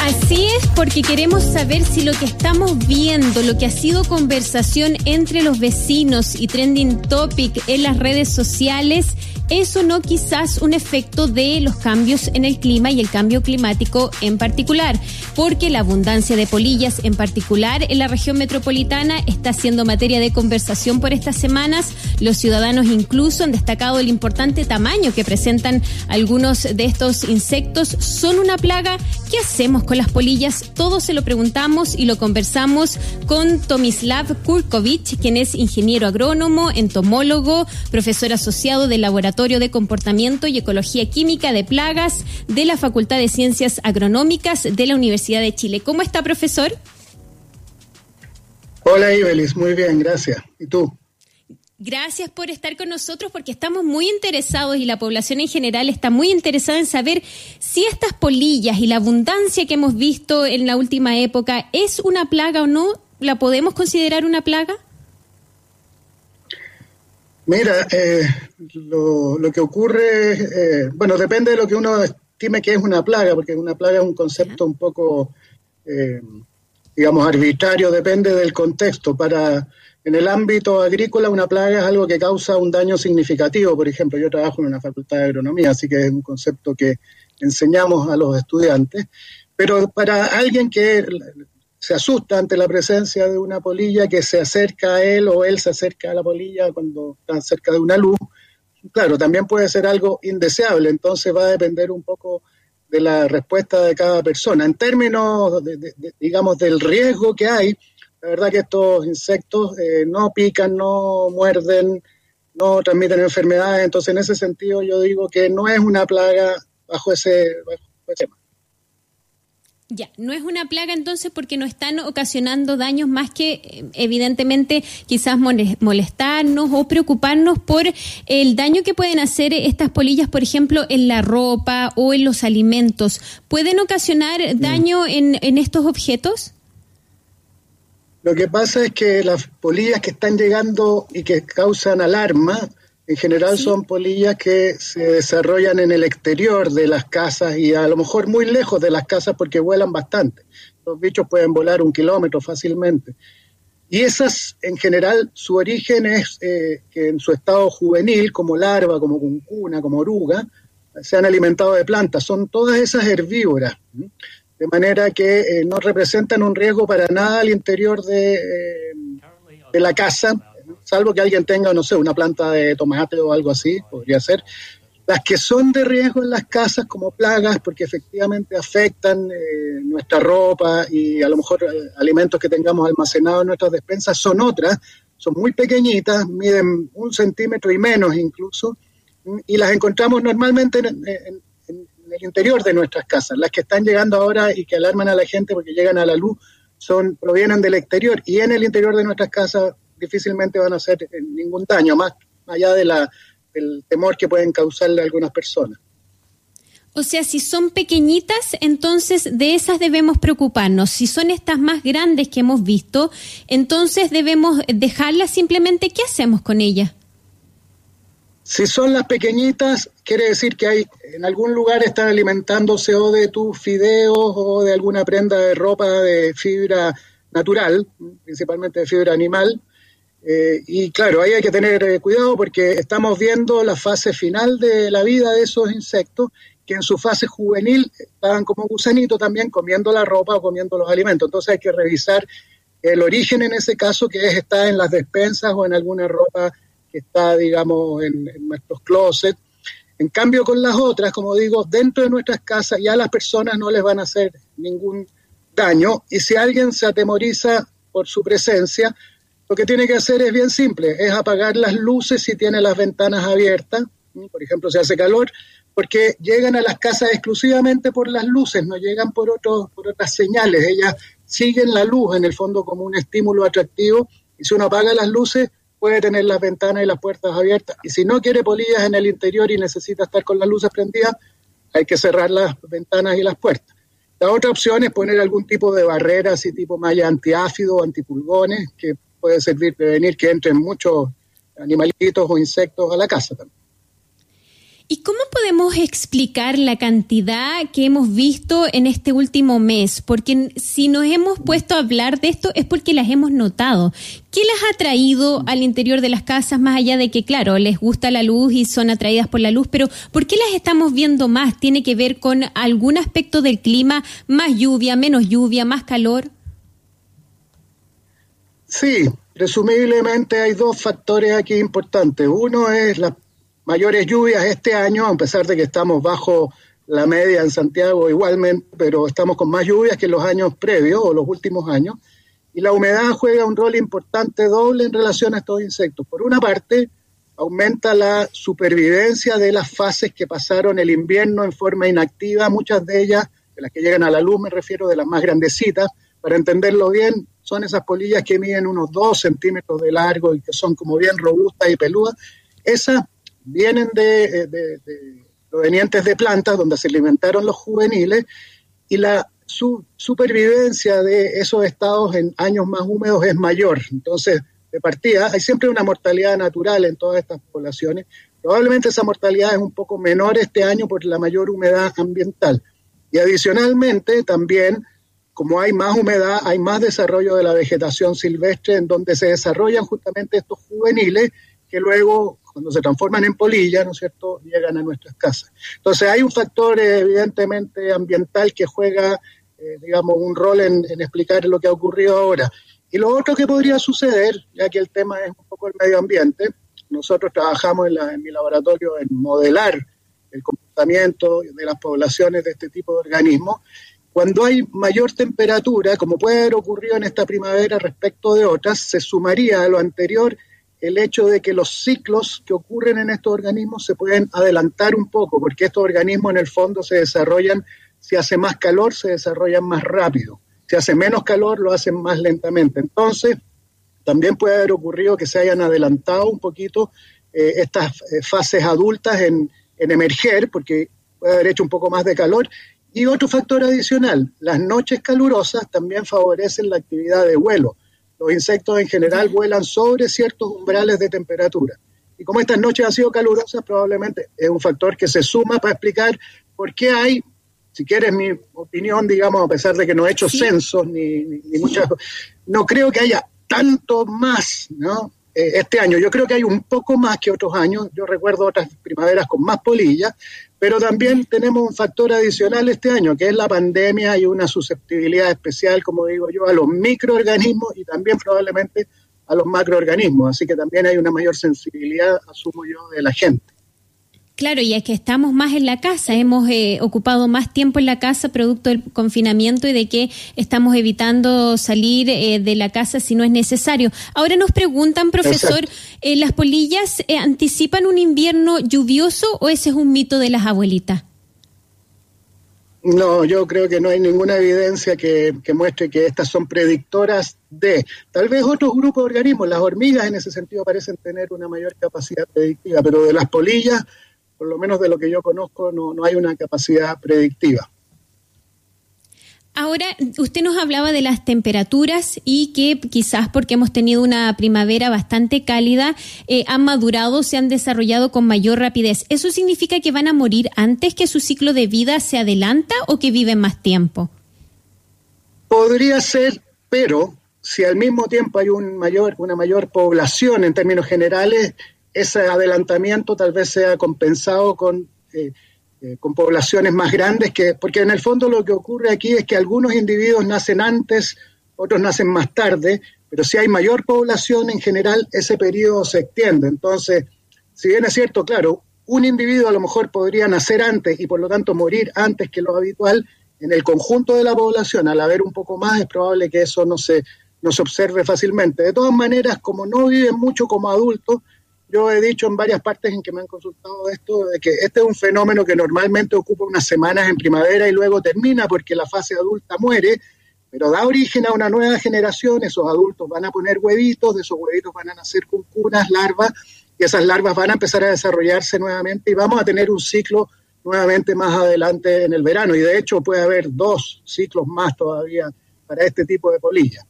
Así es, porque queremos saber si lo que estamos viendo, lo que ha sido conversación entre los vecinos y trending topic en las redes sociales, eso no quizás un efecto de los cambios en el clima y el cambio climático en particular, porque la abundancia de polillas en particular en la región metropolitana está siendo materia de conversación por estas semanas. Los ciudadanos incluso han destacado el importante tamaño que presentan algunos de estos insectos. ¿Son una plaga? ¿Qué hacemos con las polillas? Todo se lo preguntamos y lo conversamos con Tomislav Kurkovic, quien es ingeniero agrónomo, entomólogo, profesor asociado del laboratorio de Comportamiento y Ecología Química de Plagas de la Facultad de Ciencias Agronómicas de la Universidad de Chile. ¿Cómo está, profesor? Hola, Ibelis. Muy bien, gracias. ¿Y tú? Gracias por estar con nosotros porque estamos muy interesados y la población en general está muy interesada en saber si estas polillas y la abundancia que hemos visto en la última época es una plaga o no. ¿La podemos considerar una plaga? Mira, eh, lo, lo, que ocurre, eh, bueno, depende de lo que uno estime que es una plaga, porque una plaga es un concepto un poco, eh, digamos, arbitrario, depende del contexto. Para en el ámbito agrícola, una plaga es algo que causa un daño significativo. Por ejemplo, yo trabajo en una facultad de agronomía, así que es un concepto que enseñamos a los estudiantes. Pero para alguien que se asusta ante la presencia de una polilla que se acerca a él o él se acerca a la polilla cuando está cerca de una luz. Claro, también puede ser algo indeseable, entonces va a depender un poco de la respuesta de cada persona. En términos, de, digamos, del riesgo que hay, la verdad que estos insectos eh, no pican, no muerden, no transmiten enfermedades, entonces en ese sentido yo digo que no es una plaga bajo ese, bajo ese tema. Ya, no es una plaga entonces porque no están ocasionando daños más que eh, evidentemente quizás molestarnos o preocuparnos por el daño que pueden hacer estas polillas, por ejemplo, en la ropa o en los alimentos. ¿Pueden ocasionar mm. daño en, en estos objetos? Lo que pasa es que las polillas que están llegando y que causan alarma, en general son polillas que se desarrollan en el exterior de las casas y a lo mejor muy lejos de las casas porque vuelan bastante. Los bichos pueden volar un kilómetro fácilmente. Y esas, en general, su origen es eh, que en su estado juvenil, como larva, como cuncuna, como oruga, se han alimentado de plantas. Son todas esas herbívoras, de manera que eh, no representan un riesgo para nada al interior de, eh, de la casa salvo que alguien tenga, no sé, una planta de tomate o algo así, podría ser. Las que son de riesgo en las casas como plagas, porque efectivamente afectan eh, nuestra ropa y a lo mejor eh, alimentos que tengamos almacenados en nuestras despensas, son otras, son muy pequeñitas, miden un centímetro y menos incluso, y las encontramos normalmente en, en el interior de nuestras casas. Las que están llegando ahora y que alarman a la gente porque llegan a la luz son provienen del exterior y en el interior de nuestras casas difícilmente van a hacer eh, ningún daño, más allá del temor que pueden causarle algunas personas. O sea, si son pequeñitas, entonces de esas debemos preocuparnos. Si son estas más grandes que hemos visto, entonces debemos dejarlas simplemente. ¿Qué hacemos con ellas? Si son las pequeñitas, quiere decir que hay en algún lugar están alimentándose o de tus fideos o de alguna prenda de ropa de fibra natural, principalmente de fibra animal, eh, y claro, ahí hay que tener eh, cuidado porque estamos viendo la fase final de la vida de esos insectos que en su fase juvenil estaban como gusanitos también comiendo la ropa o comiendo los alimentos. Entonces hay que revisar el origen en ese caso que es está en las despensas o en alguna ropa está, digamos, en, en nuestros closets. En cambio, con las otras, como digo, dentro de nuestras casas ya las personas no les van a hacer ningún daño. Y si alguien se atemoriza por su presencia, lo que tiene que hacer es bien simple, es apagar las luces si tiene las ventanas abiertas, por ejemplo, si hace calor, porque llegan a las casas exclusivamente por las luces, no llegan por, por otras señales, ellas siguen la luz en el fondo como un estímulo atractivo y si uno apaga las luces puede tener las ventanas y las puertas abiertas y si no quiere polillas en el interior y necesita estar con las luces prendidas, hay que cerrar las ventanas y las puertas. La otra opción es poner algún tipo de barrera, así tipo malla antiáfido, antipulgones, que puede servir prevenir que entren muchos animalitos o insectos a la casa también. ¿Y cómo podemos explicar la cantidad que hemos visto en este último mes? Porque si nos hemos puesto a hablar de esto es porque las hemos notado. ¿Qué las ha traído al interior de las casas, más allá de que, claro, les gusta la luz y son atraídas por la luz, pero ¿por qué las estamos viendo más? ¿Tiene que ver con algún aspecto del clima, más lluvia, menos lluvia, más calor? Sí, presumiblemente hay dos factores aquí importantes. Uno es la mayores lluvias este año, a pesar de que estamos bajo la media en Santiago igualmente, pero estamos con más lluvias que los años previos o los últimos años. Y la humedad juega un rol importante doble en relación a estos insectos. Por una parte, aumenta la supervivencia de las fases que pasaron el invierno en forma inactiva, muchas de ellas, de las que llegan a la luz, me refiero de las más grandecitas, para entenderlo bien, son esas polillas que miden unos 2 centímetros de largo y que son como bien robustas y peludas. Esas vienen eh, de, provenientes de plantas donde se alimentaron los juveniles y la su, supervivencia de esos estados en años más húmedos es mayor. Entonces, de partida, hay siempre una mortalidad natural en todas estas poblaciones. Probablemente esa mortalidad es un poco menor este año por la mayor humedad ambiental. Y adicionalmente, también, como hay más humedad, hay más desarrollo de la vegetación silvestre en donde se desarrollan justamente estos juveniles que luego cuando se transforman en polillas, ¿no es cierto?, llegan a nuestras casas. Entonces hay un factor eh, evidentemente ambiental que juega, eh, digamos, un rol en, explicar lo que ha ocurrido ahora. Y lo otro que podría suceder, ya que el tema es un poco el medio ambiente, nosotros trabajamos en, en mi laboratorio en modelar el comportamiento de las poblaciones de este tipo de organismos, cuando hay mayor temperatura, como puede haber ocurrido en esta primavera respecto de otras, se sumaría a lo anterior el hecho de que los ciclos que ocurren en estos organismos se pueden adelantar un poco, porque estos organismos en el fondo se desarrollan, si hace más calor, se desarrollan más rápido, si hace menos calor, lo hacen más lentamente. Entonces, también puede haber ocurrido que se hayan adelantado un poquito eh, estas eh, fases adultas en, en emerger, porque puede haber hecho un poco más de calor. Y otro factor adicional, las noches calurosas también favorecen la actividad de vuelo los insectos en general vuelan sobre ciertos umbrales de temperatura. Y como estas noches han sido calurosas, probablemente es un factor que se suma para explicar por qué hay, si quieres mi opinión, digamos, a pesar de que no he hecho censos ni, ni, muchas no creo que haya tanto más, ¿no? Eh, este año. Yo creo que hay un poco más que otros años. Yo recuerdo otras primaveras con más polillas, pero también tenemos un factor adicional este año, que es la pandemia y una susceptibilidad especial, como digo yo, a los microorganismos y también probablemente a los macroorganismos. Así que también hay una mayor sensibilidad, asumo yo, de la gente. Claro, y es que estamos más en la casa, hemos eh, ocupado más tiempo en la casa producto del confinamiento y de que estamos evitando salir eh, de la casa si no es necesario. Ahora nos preguntan, profesor, eh, ¿las polillas anticipan un invierno lluvioso o ese es un mito de las abuelitas? No, yo creo que no hay ninguna evidencia que, que, muestre que estas son predictoras de. Tal vez otros grupos de organismos, las hormigas en ese sentido parecen tener una mayor capacidad predictiva, pero de las polillas por lo menos de lo que yo conozco, no, no hay una capacidad predictiva. Ahora, usted nos hablaba de las temperaturas y que quizás porque hemos tenido una primavera bastante cálida, eh, han madurado, se han desarrollado con mayor rapidez. ¿Eso significa que van a morir antes que su ciclo de vida se adelanta o que viven más tiempo? Podría ser, pero si al mismo tiempo hay un mayor, una mayor población en términos generales, ese adelantamiento tal vez sea compensado con, eh, eh, con poblaciones más grandes, que, porque en el fondo lo que ocurre aquí es que algunos individuos nacen antes, otros nacen más tarde, pero si hay mayor población en general, ese periodo se extiende. Entonces, si bien es cierto, claro, un individuo a lo mejor podría nacer antes y por lo tanto morir antes que lo habitual, en el conjunto de la población, al haber un poco más, es probable que eso no se, no se observe fácilmente. De todas maneras, como no viven mucho como adultos, yo he dicho en varias partes en que me han consultado de esto, de que este es un fenómeno que normalmente ocupa unas semanas en primavera y luego termina porque la fase adulta muere, pero da origen a una nueva generación, esos adultos van a poner huevitos, de esos huevitos van a nacer cunas, larvas, y esas larvas van a empezar a desarrollarse nuevamente y vamos a tener un ciclo nuevamente más adelante en el verano. Y de hecho puede haber dos ciclos más todavía para este tipo de polillas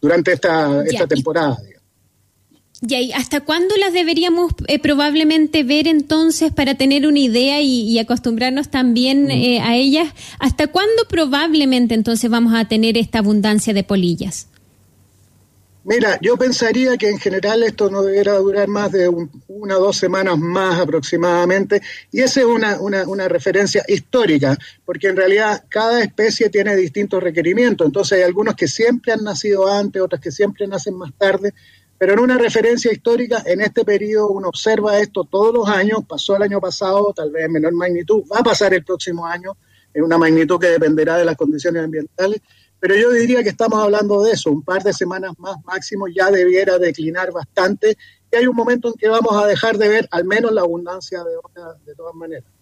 durante esta, esta temporada. ¿Y hasta cuándo las deberíamos eh, probablemente ver entonces para tener una idea y, acostumbrarnos también eh, a ellas? ¿Hasta cuándo probablemente entonces vamos a tener esta abundancia de polillas? Mira, yo pensaría que en general esto no debería durar más de una o dos semanas más aproximadamente, y esa es una, una, una, referencia histórica, porque en realidad cada especie tiene distintos requerimientos, entonces hay algunos que siempre han nacido antes, otros que siempre nacen más tarde, pero en una referencia histórica, en este periodo uno observa esto todos los años, pasó el año pasado, tal vez en menor magnitud, va a pasar el próximo año, en una magnitud que dependerá de las condiciones ambientales, pero yo diría que estamos hablando de eso, un par de semanas más máximo ya debiera declinar bastante y hay un momento en que vamos a dejar de ver al menos la abundancia de de todas maneras.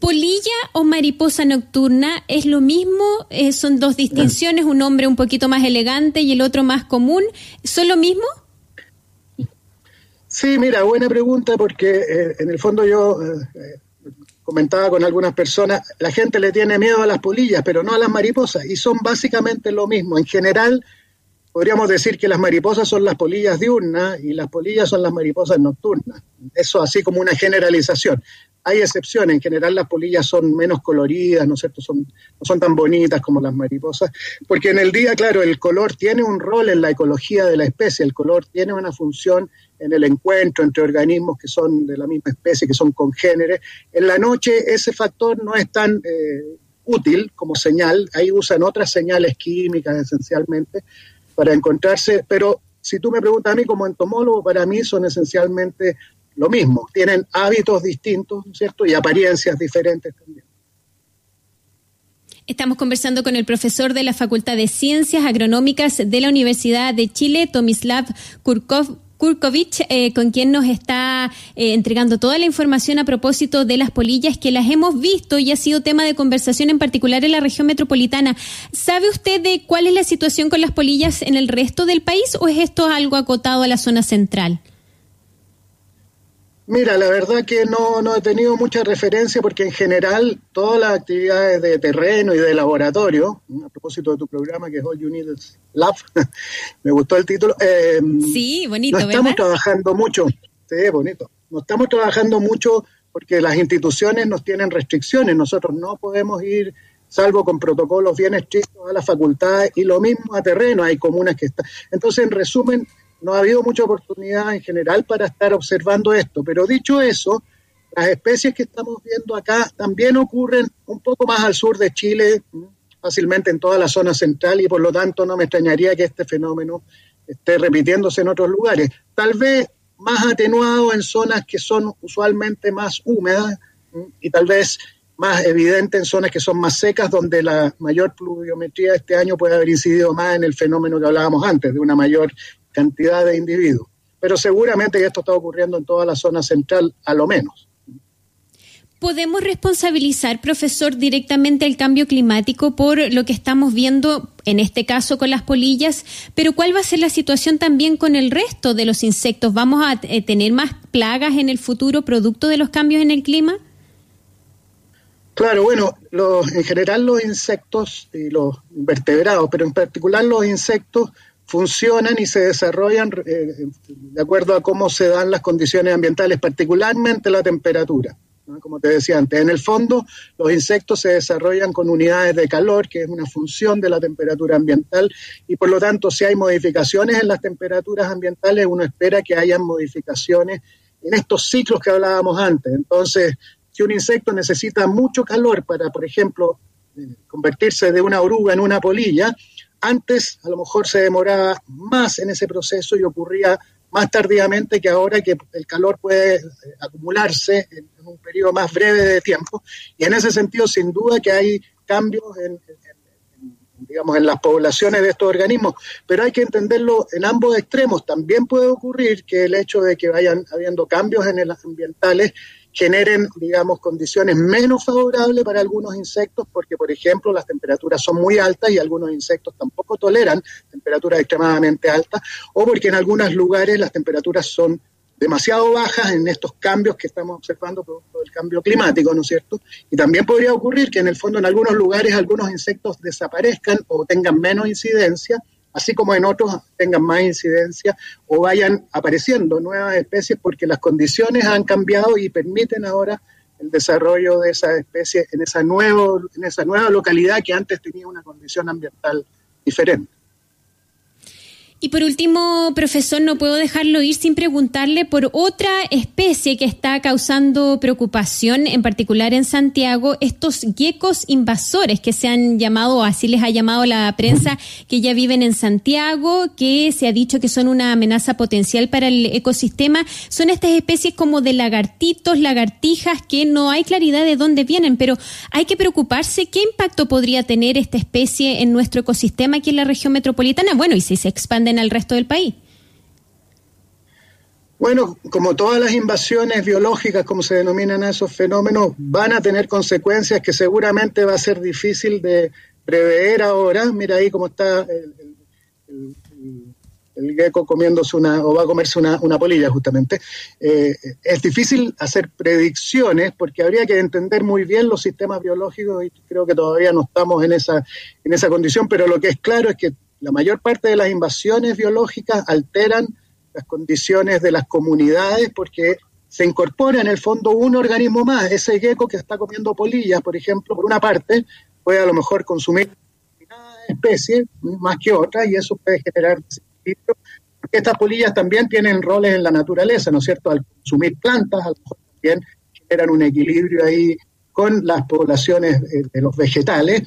¿Polilla o mariposa nocturna es lo mismo? Eh, ¿Son dos distinciones? ¿Un nombre un poquito más elegante y el otro más común? ¿Son lo mismo? Sí, mira, buena pregunta porque eh, en el fondo yo eh, comentaba con algunas personas, la gente le tiene miedo a las polillas, pero no a las mariposas, y son básicamente lo mismo. En general, podríamos decir que las mariposas son las polillas diurnas y las polillas son las mariposas nocturnas. Eso así como una generalización. Hay excepciones, en general las polillas son menos coloridas, ¿no es cierto? Son, no son tan bonitas como las mariposas, porque en el día, claro, el color tiene un rol en la ecología de la especie, el color tiene una función en el encuentro entre organismos que son de la misma especie, que son congéneres. En la noche ese factor no es tan eh, útil como señal, ahí usan otras señales químicas esencialmente para encontrarse, pero si tú me preguntas a mí como entomólogo, para mí son esencialmente lo mismo, tienen hábitos distintos, ¿cierto? Y apariencias diferentes también. Estamos conversando con el profesor de la Facultad de Ciencias Agronómicas de la Universidad de Chile, Tomislav Kurkov Kurkovich, eh, con quien nos está eh, entregando toda la información a propósito de las polillas que las hemos visto y ha sido tema de conversación en particular en la región metropolitana. ¿Sabe usted de cuál es la situación con las polillas en el resto del país o es esto algo acotado a la zona central? Mira, la verdad que no, no he tenido mucha referencia porque en general todas las actividades de terreno y de laboratorio, a propósito de tu programa que es All You Need is Lab, me gustó el título. Eh, sí, bonito. No estamos trabajando mucho, sí, bonito. No estamos trabajando mucho porque las instituciones nos tienen restricciones. Nosotros no podemos ir, salvo con protocolos bien estrictos, a las facultades y lo mismo a terreno. Hay comunas que están. Entonces, en resumen, no ha habido mucha oportunidad en general para estar observando esto. Pero dicho eso, las especies que estamos viendo acá también ocurren un poco más al sur de Chile, fácilmente en toda la zona central, y por lo tanto no me extrañaría que este fenómeno esté repitiéndose en otros lugares. Tal vez más atenuado en zonas que son usualmente más húmedas y tal vez más evidente en zonas que son más secas, donde la mayor pluviometría este año puede haber incidido más en el fenómeno que hablábamos antes, de una mayor cantidad de individuos. Pero seguramente esto está ocurriendo en toda la zona central, a lo menos. ¿Podemos responsabilizar, profesor, directamente el cambio climático por lo que estamos viendo, en este caso con las polillas? Pero ¿cuál va a ser la situación también con el resto de los insectos? ¿Vamos a eh, tener más plagas en el futuro producto de los cambios en el clima? Claro, bueno, los, en general los insectos y los invertebrados, pero en particular los insectos funcionan y se desarrollan eh, de acuerdo a cómo se dan las condiciones ambientales, particularmente la temperatura. Como te decía antes, en el fondo los insectos se desarrollan con unidades de calor, que es una función de la temperatura ambiental, y por lo tanto si hay modificaciones en las temperaturas ambientales, uno espera que hayan modificaciones en estos ciclos que hablábamos antes. Entonces, si un insecto necesita mucho calor para, por ejemplo, eh, convertirse de una oruga en una polilla, antes a lo mejor se demoraba más en ese proceso y ocurría más tardíamente que ahora que el calor puede eh, acumularse en, un periodo más breve de tiempo. Y en ese sentido, sin duda que hay cambios en, digamos, en las poblaciones de estos organismos, pero hay que entenderlo en ambos extremos. También puede ocurrir que el hecho de que vayan habiendo cambios en el ambientales generen, digamos, condiciones menos favorables para algunos insectos, porque, por ejemplo, las temperaturas son muy altas y algunos insectos tampoco toleran temperaturas extremadamente altas, o porque en algunos lugares las temperaturas son demasiado bajas en estos cambios que estamos observando producto del cambio climático, ¿no es cierto? Y también podría ocurrir que en el fondo en algunos lugares algunos insectos desaparezcan o tengan menos incidencia así como en otros tengan más incidencia o vayan apareciendo nuevas especies porque las condiciones han cambiado y permiten ahora el desarrollo de esas especies en esa, nuevo, en esa nueva localidad que antes tenía una condición ambiental diferente. Y por último, profesor, no puedo dejarlo ir sin preguntarle por otra especie que está causando preocupación, en particular en Santiago, estos geckos invasores que se han llamado, así les ha llamado la prensa, que ya viven en Santiago, que se ha dicho que son una amenaza potencial para el ecosistema. Son estas especies como de lagartitos, lagartijas, que no hay claridad de dónde vienen, pero hay que preocuparse qué impacto podría tener esta especie en nuestro ecosistema aquí en la región metropolitana. Bueno, y si se expande en el resto del país? Bueno, como todas las invasiones biológicas, como se denominan esos fenómenos, van a tener consecuencias que seguramente va a ser difícil de prever ahora. Mira ahí cómo está el, el, gecko comiéndose una, o va a comerse una, una polilla justamente. Eh, es difícil hacer predicciones porque habría que entender muy bien los sistemas biológicos y creo que todavía no estamos en esa, en esa condición, pero lo que es claro es que la mayor parte de las invasiones biológicas alteran las condiciones de las comunidades porque se incorpora en el fondo un organismo más. Ese gecko que está comiendo polillas, por ejemplo, por una parte, puede a lo mejor consumir una especie más que otra y eso puede generar desequilibrio. Estas polillas también tienen roles en la naturaleza, ¿no es cierto? Al consumir plantas, a lo mejor también generan un equilibrio ahí con las poblaciones de los vegetales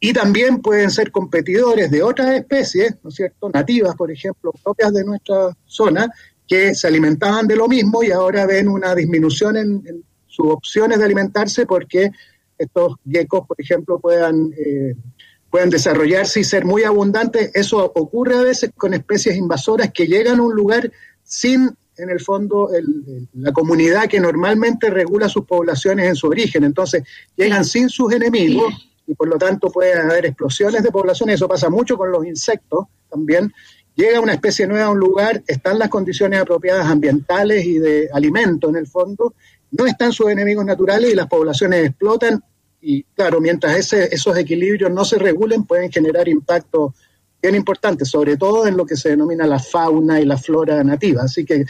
y también pueden ser competidores de otras especies, ¿no es cierto?, nativas, por ejemplo, propias de nuestra zona, que se alimentaban de lo mismo y ahora ven una disminución en, sus opciones de alimentarse porque estos geckos, por ejemplo, puedan, eh, puedan desarrollarse y ser muy abundantes. Eso ocurre a veces con especies invasoras que llegan a un lugar sin, en el fondo, la comunidad que normalmente regula sus poblaciones en su origen. Entonces, llegan sin sus enemigos y por lo tanto puede haber explosiones de población, eso pasa mucho con los insectos también. Llega una especie nueva a un lugar, están las condiciones apropiadas ambientales y de alimento en el fondo, no están sus enemigos naturales y las poblaciones explotan y claro, mientras ese, esos equilibrios no se regulen pueden generar impactos bien importantes, sobre todo en lo que se denomina la fauna y la flora nativa. Así que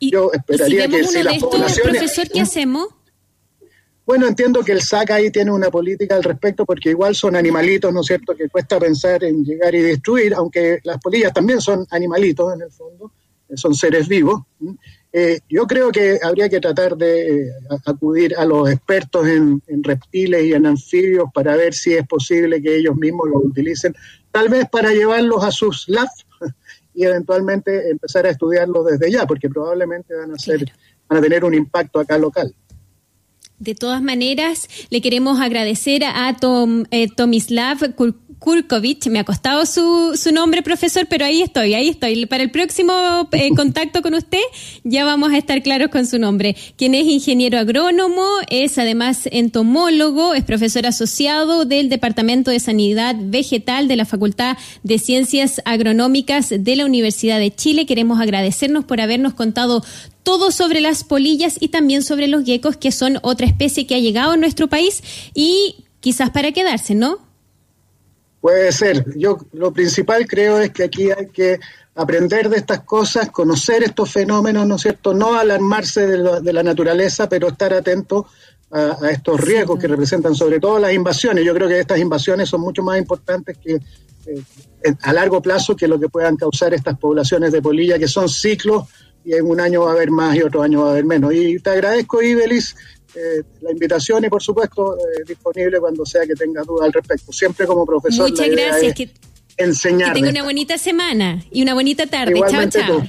yo esperaría que si las poblaciones... Profesor, ¿qué hacemos? Bueno, entiendo que el SAC ahí tiene una política al respecto porque igual son animalitos, ¿no es cierto?, que cuesta pensar en llegar y destruir, aunque las polillas también son animalitos en el fondo, eh, son seres vivos. Eh, yo creo que habría que tratar de eh, acudir a los expertos en, reptiles y en anfibios para ver si es posible que ellos mismos los utilicen, tal vez para llevarlos a sus labs y eventualmente empezar a estudiarlos desde ya, porque probablemente van a ser, van a tener un impacto acá local. De todas maneras, le queremos agradecer a Tom, eh, Tomislav Kurkovic. Me ha costado su, su nombre, profesor, pero ahí estoy, ahí estoy. Para el próximo eh, contacto con usted, ya vamos a estar claros con su nombre. Quien es ingeniero agrónomo, es además entomólogo, es profesor asociado del Departamento de Sanidad Vegetal de la Facultad de Ciencias Agronómicas de la Universidad de Chile. Queremos agradecernos por habernos contado todo sobre las polillas y también sobre los geckos, que son otra especie que ha llegado a nuestro país y quizás para quedarse, ¿no? Puede ser. Yo lo principal creo es que aquí hay que aprender de estas cosas, conocer estos fenómenos, ¿no es cierto? No alarmarse de, la naturaleza, pero estar atento a, estos riesgos que representan sobre todo las invasiones. Yo creo que estas invasiones son mucho más importantes que eh, a largo plazo que lo que puedan causar estas poblaciones de polilla, que son ciclos y en un año va a haber más y otro año va a haber menos. Y te agradezco, Ibelis, eh, la invitación y por supuesto eh, disponible cuando sea que tenga dudas al respecto. Siempre como profesor. Muchas gracias. Que, enseñar. Que tenga una bonita semana y una bonita tarde. chao, chao.